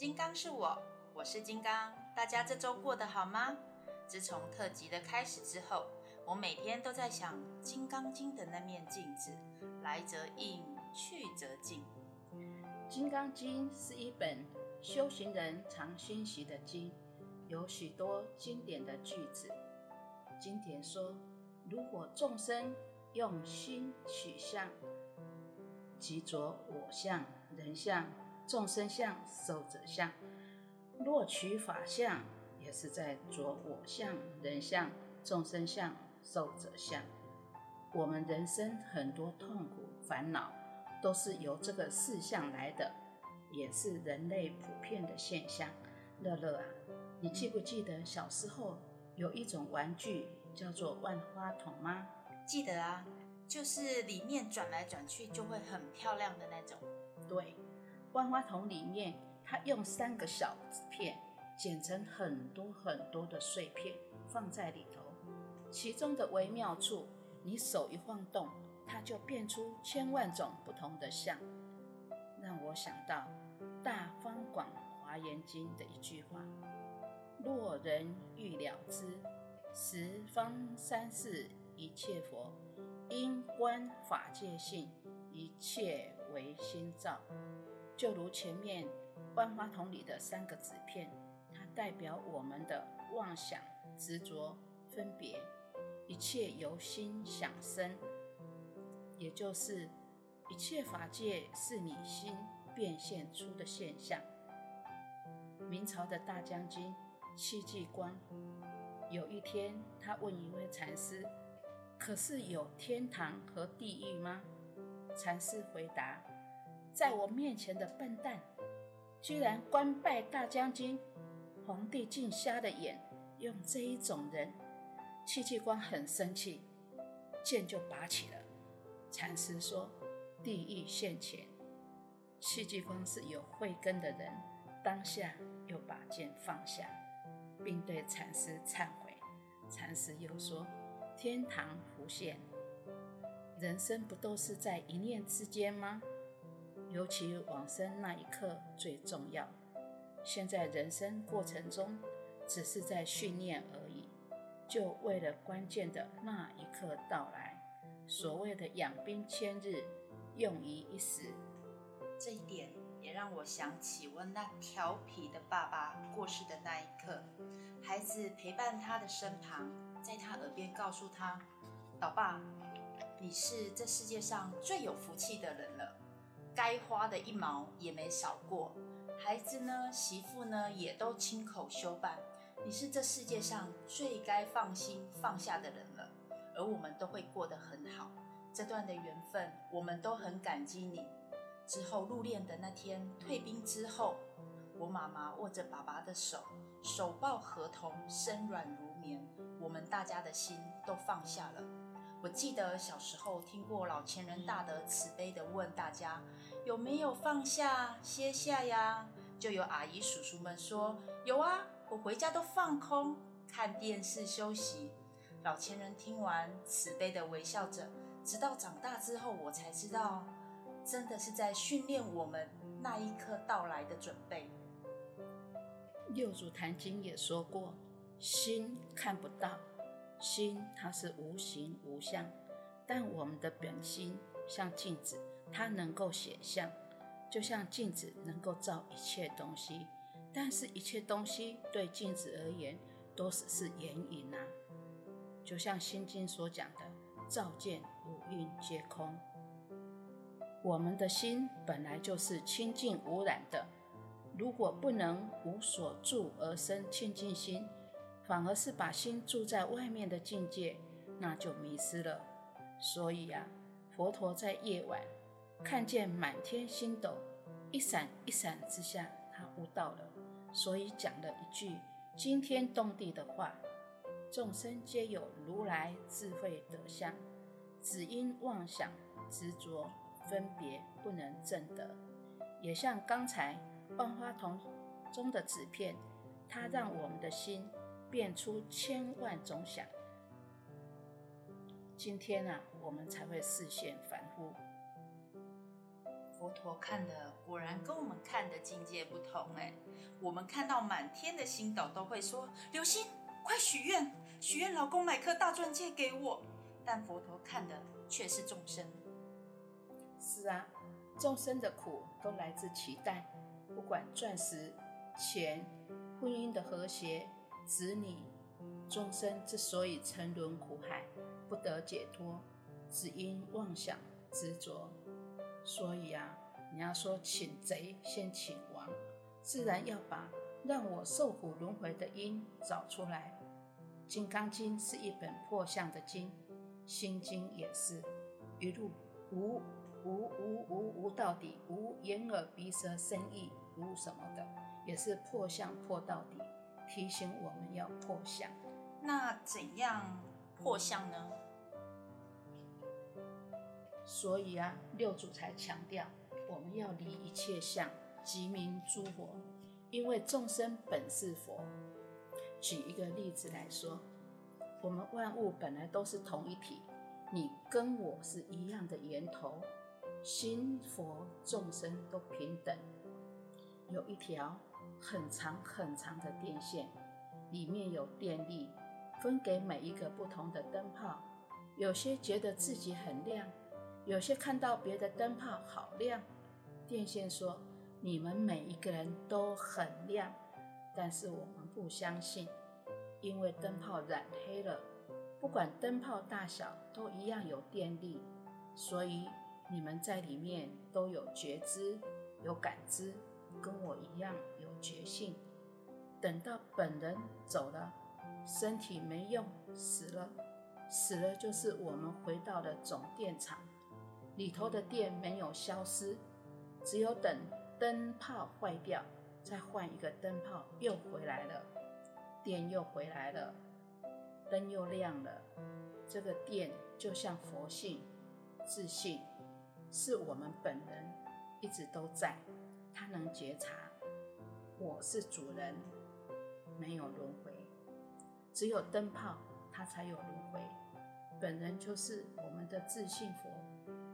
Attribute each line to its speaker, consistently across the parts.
Speaker 1: 金刚是我，我是金刚。大家这周过得好吗？自从特辑的开始之后，我每天都在想《金刚经》的那面镜子，来则应，去则静。
Speaker 2: 《金刚经》是一本修行人常熏习的经，有许多经典的句子。经典说：如果众生用心取相，即着我相、人相、众生相、寿者相；若取法相，也是在着我相、人相、众生相、寿者相。我们人生很多痛苦烦恼，都是由这个四相来的，也是人类普遍的现象。乐乐啊，你记不记得小时候有一种玩具叫做万花筒吗？
Speaker 1: 记得啊，就是里面转来转去就会很漂亮的那种。
Speaker 2: 对，万花筒里面它用三个小片。剪成很多很多的碎片放在里头，其中的微妙处，你手一晃动，它就变出千万种不同的像，让我想到《大方广华严经》的一句话：“若人欲了知十方三世一切佛，因观法界性，一切为心造。”就如前面万花筒里的三个纸片。它代表我们的妄想、执着、分别，一切由心想生，也就是一切法界是你心变现出的现象。明朝的大将军戚继光，有一天他问一位禅师：“可是有天堂和地狱吗？”禅师回答：“在我面前的笨蛋，居然官拜大将军！”皇帝竟瞎了眼，用这一种人，戚继光很生气，剑就拔起了。禅师说：“地狱现前。”戚继光是有慧根的人，当下又把剑放下，并对禅师忏悔。禅师又说：“天堂浮现，人生不都是在一念之间吗？尤其往生那一刻最重要。”现在人生过程中，只是在训练而已，就为了关键的那一刻到来。所谓的养兵千日，用于一时。
Speaker 1: 这一点也让我想起我那调皮的爸爸过世的那一刻，孩子陪伴他的身旁，在他耳边告诉他：“老爸，你是这世界上最有福气的人了，该花的一毛也没少过。”孩子呢，媳妇呢，也都亲口修办。你是这世界上最该放心放下的人了，而我们都会过得很好。这段的缘分，我们都很感激你。之后入殓的那天，退兵之后，我妈妈握着爸爸的手，手抱合同，身软如绵，我们大家的心都放下了。我记得小时候听过老前人大德慈悲的问大家有没有放下歇下呀？就有阿姨叔叔们说有啊，我回家都放空看电视休息。老前人听完慈悲的微笑着，直到长大之后我才知道，真的是在训练我们那一刻到来的准备。
Speaker 2: 六祖坛经也说过，心看不到。心它是无形无相，但我们的本心像镜子，它能够显相，就像镜子能够照一切东西。但是，一切东西对镜子而言都只是眼影啊。就像《心经》所讲的“照见五蕴皆空”，我们的心本来就是清净无染的。如果不能无所住而生清净心，反而是把心住在外面的境界，那就迷失了。所以啊，佛陀在夜晚看见满天星斗一闪一闪之下，他悟到了，所以讲了一句惊天动地的话：众生皆有如来智慧德相，只因妄想执着分别，不能证得。也像刚才万花筒中的纸片，它让我们的心。变出千万种想，今天啊，我们才会视线凡夫。
Speaker 1: 佛陀看的果然跟我们看的境界不同哎。我们看到满天的星斗都会说：“流星，快许愿，许愿老公买颗大钻戒给我。”但佛陀看的却是众生。
Speaker 2: 是啊，众生的苦都来自期待，不管钻石、钱、婚姻的和谐、子女，众生之所以沉沦苦海，不得解脱，只因妄想执着。所以啊，你要说请贼先请王，自然要把让我受苦轮回的因找出来。《金刚经》是一本破相的经，《心经》也是一路无无无无无到底，无眼耳鼻舌身意无什么的，也是破相破到底，提醒我们要破相。
Speaker 1: 那怎样破相呢？
Speaker 2: 所以啊，六祖才强调，我们要离一切相，即名诸佛，因为众生本是佛。举一个例子来说，我们万物本来都是同一体，你跟我是一样的源头，心佛众生都平等。有一条很长很长的电线，里面有电力，分给每一个不同的灯泡，有些觉得自己很亮。有些看到别的灯泡好亮，电线说：“你们每一个人都很亮。”但是我们不相信，因为灯泡染黑了，不管灯泡大小都一样有电力，所以你们在里面都有觉知、有感知，跟我一样觉性。等到本人走了，身体没用，死了，死了就是我们回到了总电厂。里头的电没有消失，只有等灯泡坏掉，再换一个灯泡又回来了，电又回来了，灯又亮了。这个电就像佛性、自信，是我们本人一直都在，他能觉察我是主人，没有轮回，只有灯泡它才有轮回，本人就是我们的自信佛。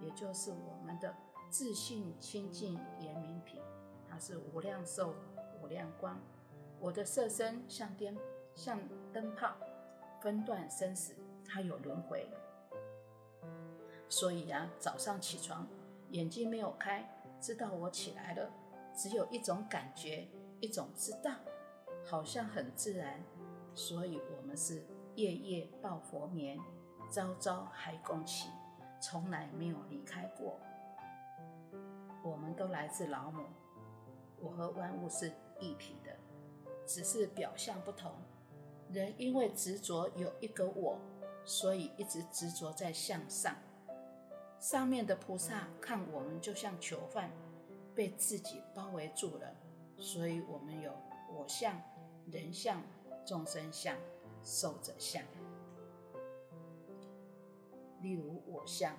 Speaker 2: 也就是我们的自信清净严明品，它是无量寿、无量光。我的色身像灯，像灯泡，分段生死，它有轮回。所以呀，早上起床，眼睛没有开，知道我起来了，只有一种感觉，一种知道，好像很自然。所以我们是夜夜抱佛眠，朝朝还供起。从来没有离开过。我们都来自老母，我和万物是一体的，只是表象不同。人因为执着有一个我，所以一直执着在向上。上面的菩萨看我们就像囚犯，被自己包围住了，所以我们有我相、人相、众生相、寿者相。例如我相，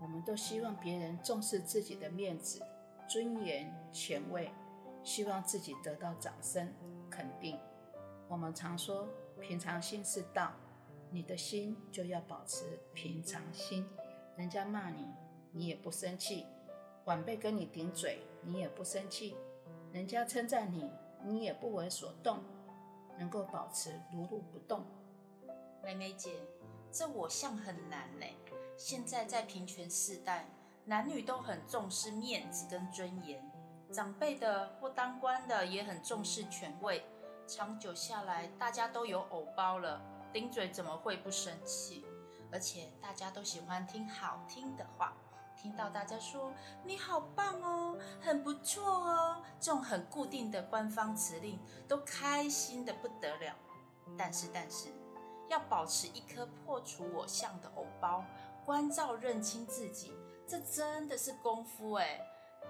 Speaker 2: 我们都希望别人重视自己的面子、尊严、权位，希望自己得到掌声肯定。我们常说平常心是道，你的心就要保持平常心。人家骂你，你也不生气；晚辈跟你顶嘴，你也不生气；人家称赞你，你也不为所动，能够保持如如不动。
Speaker 1: 妹妹姐。这我相很难呢。现在在平权时代，男女都很重视面子跟尊严，长辈的或当官的也很重视权位。长久下来，大家都有偶包了，顶嘴怎么会不生气？而且大家都喜欢听好听的话，听到大家说你好棒哦，很不错哦，这种很固定的官方指令，都开心的不得了。但是，但是。要保持一颗破除我相的藕包，关照认清自己，这真的是功夫哎。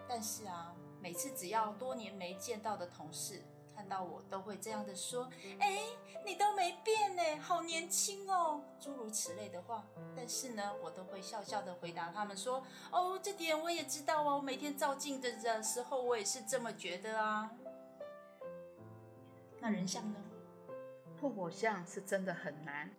Speaker 1: 但是啊，每次只要多年没见到的同事看到我，都会这样的说：“哎，你都没变呢，好年轻哦。”诸如此类的话。但是呢，我都会笑笑的回答他们说：“哦，这点我也知道哦，每天照镜子的时候，我也是这么觉得啊。”那人像呢？
Speaker 2: 破火像是真的很难，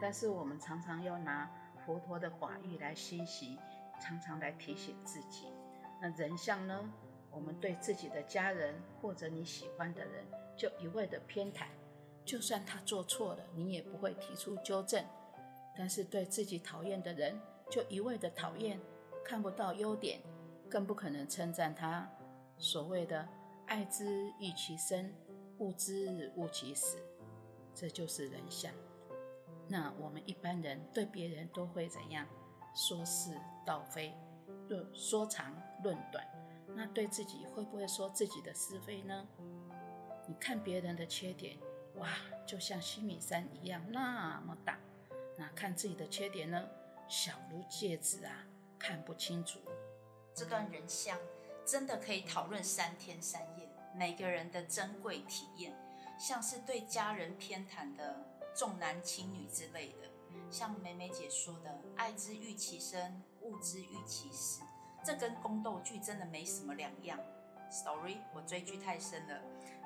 Speaker 2: 但是我们常常要拿佛陀的法语来学习，常常来提醒自己。那人像呢？我们对自己的家人或者你喜欢的人，就一味的偏袒，就算他做错了，你也不会提出纠正；但是对自己讨厌的人，就一味的讨厌，看不到优点，更不可能称赞他。所谓的“爱之欲其生，恶之恶其死”，这就是人相。那我们一般人对别人都会怎样？说是道非，论说长论短。那对自己会不会说自己的是非呢？你看别人的缺点，哇，就像西米山一样那么大；那看自己的缺点呢，小如芥子啊，看不清楚。
Speaker 1: 这段人像真的可以讨论三天三夜，每个人的珍贵体验，像是对家人偏袒的重男轻女之类的，像美美姐说的“爱之欲其生，恶之欲其死”。这跟宫斗剧真的没什么两样。Sorry，我追剧太深了。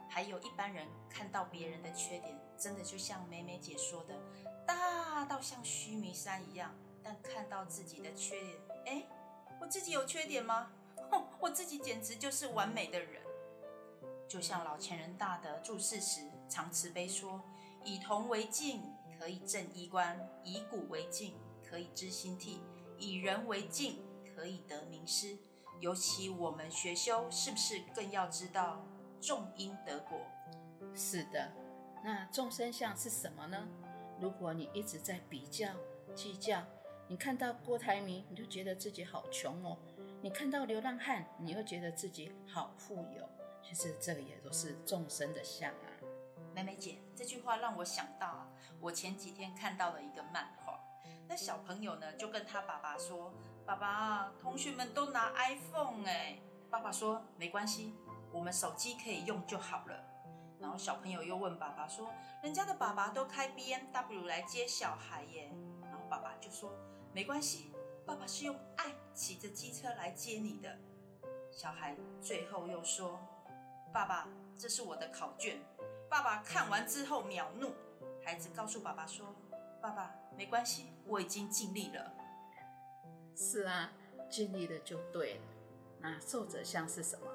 Speaker 1: 还有一般人看到别人的缺点，真的就像美美姐说的，大到像须弥山一样。但看到自己的缺点，哎，我自己有缺点吗？哼，我自己简直就是完美的人。就像老前人大德注释时常慈悲说：“以铜为镜，可以正衣冠；以古为镜，可以知兴替；以人为镜。”可以得名师，尤其我们学修，是不是更要知道种因得果？
Speaker 2: 是的，那众生相是什么呢？如果你一直在比较、计较，你看到郭台铭，你就觉得自己好穷哦；你看到流浪汉，你又觉得自己好富有。其实这个也都是众生的相啊。
Speaker 1: 美美姐，这句话让我想到啊，我前几天看到了一个漫画，那小朋友呢就跟他爸爸说。爸爸，同学们都拿 iPhone 哎。爸爸说没关系，我们手机可以用就好了。然后小朋友又问爸爸说，人家的爸爸都开 BMW 来接小孩耶。然后爸爸就说没关系，爸爸是用爱骑着机车来接你的。小孩最后又说，爸爸，这是我的考卷。爸爸看完之后秒怒。孩子告诉爸爸说，爸爸没关系，我已经尽力了。
Speaker 2: 是啊，尽力了就对了。那受者相是什么？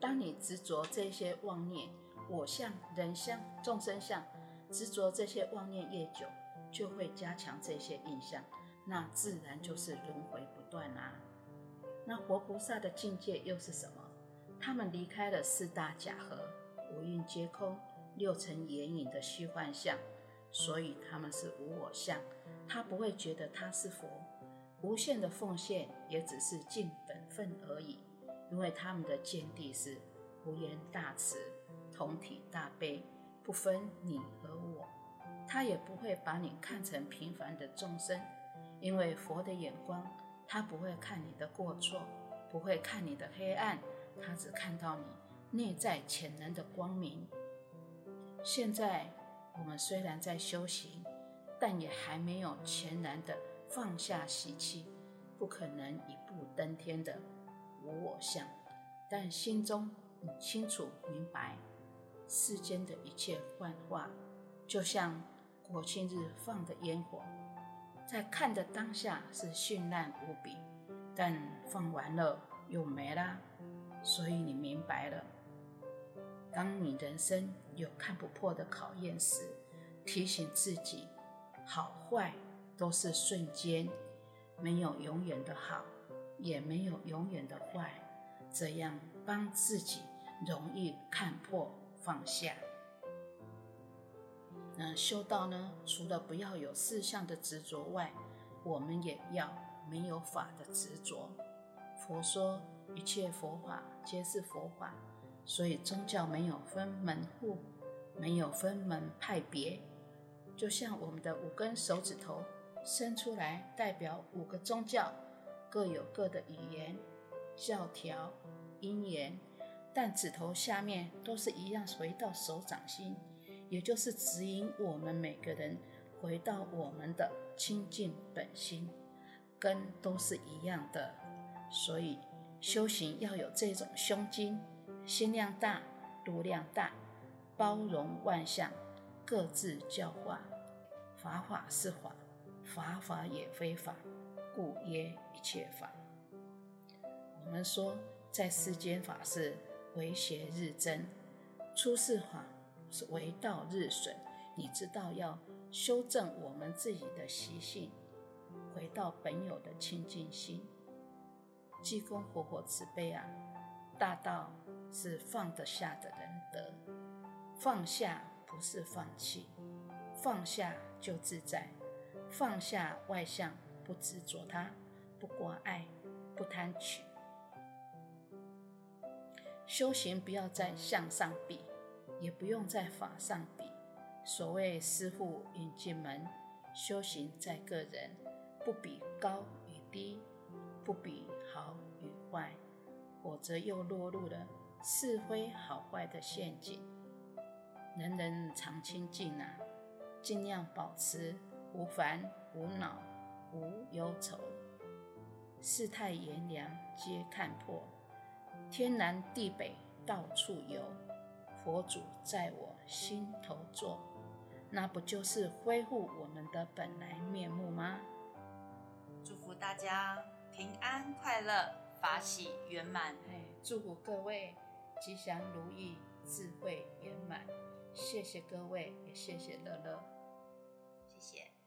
Speaker 2: 当你执着这些妄念，我相、人相、众生相，执着这些妄念越久，就会加强这些印象，那自然就是轮回不断啊。那活菩萨的境界又是什么？他们离开了四大假合、五蕴皆空、六尘眼影的虚幻相，所以他们是无我相，他不会觉得他是佛。无限的奉献也只是尽本分而已，因为他们的见地是无言大慈、同体大悲，不分你和我。他也不会把你看成平凡的众生，因为佛的眼光，他不会看你的过错，不会看你的黑暗，他只看到你内在潜能的光明。现在我们虽然在修行，但也还没有全然的。放下习气，不可能一步登天的无我相，但心中你清楚明白，世间的一切幻化，就像国庆日放的烟火，在看的当下是绚烂无比，但放完了又没啦。所以你明白了，当你人生有看不破的考验时，提醒自己，好坏。都是瞬间，没有永远的好，也没有永远的坏，这样帮自己容易看破放下。那修道呢？除了不要有四相的执着外，我们也要没有法的执着。佛说一切佛法皆是佛法，所以宗教没有分门户，没有分门派别，就像我们的五根手指头。生出来代表五个宗教，各有各的语言、教条、因缘，但指头下面都是一样回到手掌心，也就是指引我们每个人回到我们的清净本心，根都是一样的。所以修行要有这种胸襟，心量大、度量大，包容万象，各自教化，法法是法。法法也非法，故曰一切法。我们说，在世间法是为邪日增，出世法是为道日损。你知道要修正我们自己的习性，回到本有的清净心。济公活活慈悲啊！大道是放得下的人得，放下不是放弃，放下就自在，放下外相不执着它，不挂碍，不贪取。修行不要在向上比，也不用在法上比。所谓师傅引进门，修行在个人，不比高与低，不比好与坏，否则又落入了是非好坏的陷阱。人人常清净啊，尽量保持无烦无恼无忧愁。世态炎凉皆看破，天南地北到处游，佛祖在我心头坐。那不就是恢复我们的本来面目吗？
Speaker 1: 祝福大家平安快乐，法喜圆满。
Speaker 2: 哎，祝福各位吉祥如意，智慧圆满。谢谢各位，也谢谢乐乐，
Speaker 1: 谢谢。